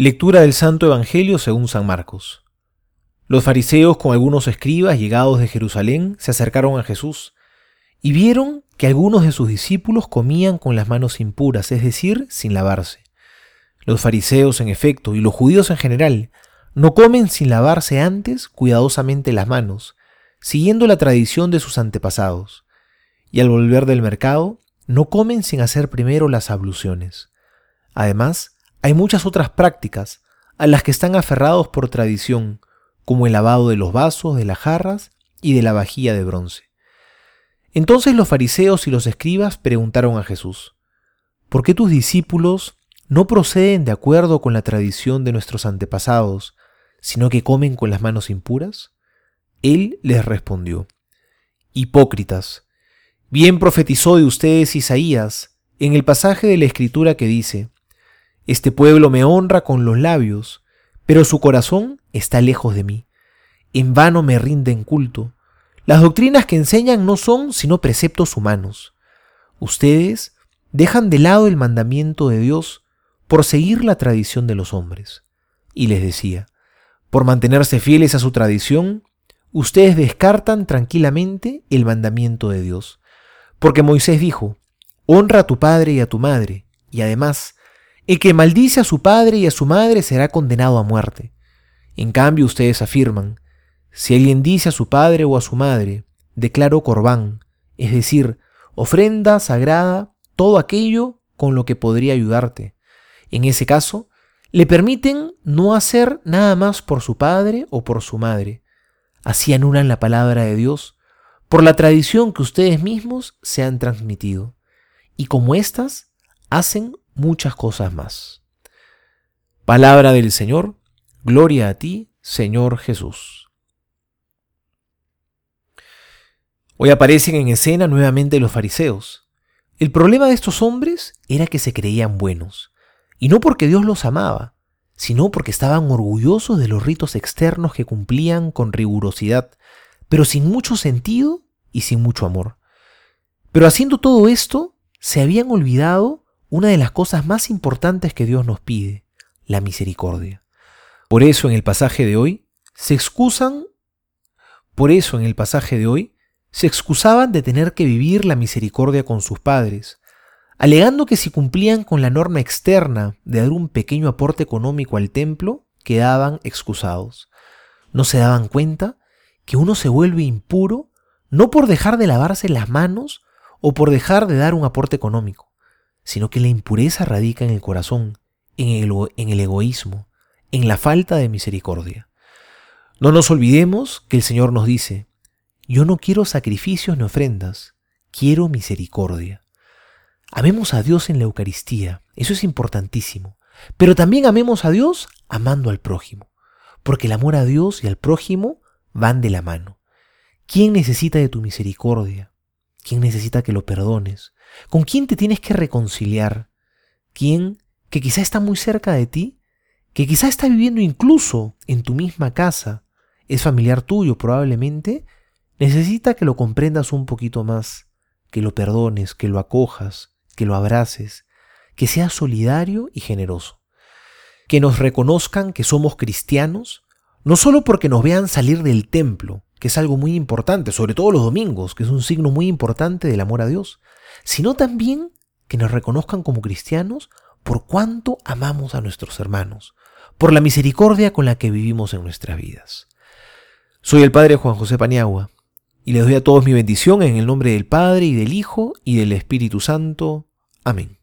Lectura del Santo Evangelio según San Marcos. Los fariseos con algunos escribas llegados de Jerusalén se acercaron a Jesús y vieron que algunos de sus discípulos comían con las manos impuras, es decir, sin lavarse. Los fariseos, en efecto, y los judíos en general, no comen sin lavarse antes cuidadosamente las manos, siguiendo la tradición de sus antepasados, y al volver del mercado, no comen sin hacer primero las abluciones. Además, hay muchas otras prácticas a las que están aferrados por tradición, como el lavado de los vasos, de las jarras y de la vajilla de bronce. Entonces los fariseos y los escribas preguntaron a Jesús, ¿por qué tus discípulos no proceden de acuerdo con la tradición de nuestros antepasados, sino que comen con las manos impuras? Él les respondió, Hipócritas, bien profetizó de ustedes Isaías en el pasaje de la Escritura que dice, este pueblo me honra con los labios, pero su corazón está lejos de mí. En vano me rinden culto. Las doctrinas que enseñan no son sino preceptos humanos. Ustedes dejan de lado el mandamiento de Dios por seguir la tradición de los hombres. Y les decía, por mantenerse fieles a su tradición, ustedes descartan tranquilamente el mandamiento de Dios. Porque Moisés dijo, honra a tu padre y a tu madre, y además, el que maldice a su padre y a su madre será condenado a muerte. En cambio ustedes afirman, si alguien dice a su padre o a su madre, declaro corbán, es decir, ofrenda sagrada, todo aquello con lo que podría ayudarte. En ese caso, le permiten no hacer nada más por su padre o por su madre. Así anulan la palabra de Dios por la tradición que ustedes mismos se han transmitido. Y como éstas, hacen muchas cosas más. Palabra del Señor, gloria a ti, Señor Jesús. Hoy aparecen en escena nuevamente los fariseos. El problema de estos hombres era que se creían buenos, y no porque Dios los amaba, sino porque estaban orgullosos de los ritos externos que cumplían con rigurosidad, pero sin mucho sentido y sin mucho amor. Pero haciendo todo esto, se habían olvidado una de las cosas más importantes que Dios nos pide, la misericordia. Por eso en el pasaje de hoy se excusan, por eso en el pasaje de hoy se excusaban de tener que vivir la misericordia con sus padres, alegando que si cumplían con la norma externa de dar un pequeño aporte económico al templo, quedaban excusados. No se daban cuenta que uno se vuelve impuro no por dejar de lavarse las manos o por dejar de dar un aporte económico, sino que la impureza radica en el corazón, en el, en el egoísmo, en la falta de misericordia. No nos olvidemos que el Señor nos dice, yo no quiero sacrificios ni ofrendas, quiero misericordia. Amemos a Dios en la Eucaristía, eso es importantísimo, pero también amemos a Dios amando al prójimo, porque el amor a Dios y al prójimo van de la mano. ¿Quién necesita de tu misericordia? ¿Quién necesita que lo perdones? ¿Con quién te tienes que reconciliar? ¿Quién que quizá está muy cerca de ti? ¿Que quizá está viviendo incluso en tu misma casa? ¿Es familiar tuyo probablemente? Necesita que lo comprendas un poquito más, que lo perdones, que lo acojas, que lo abraces, que seas solidario y generoso. Que nos reconozcan que somos cristianos, no solo porque nos vean salir del templo, que es algo muy importante, sobre todo los domingos, que es un signo muy importante del amor a Dios, sino también que nos reconozcan como cristianos por cuánto amamos a nuestros hermanos, por la misericordia con la que vivimos en nuestras vidas. Soy el Padre Juan José Paniagua y les doy a todos mi bendición en el nombre del Padre y del Hijo y del Espíritu Santo. Amén.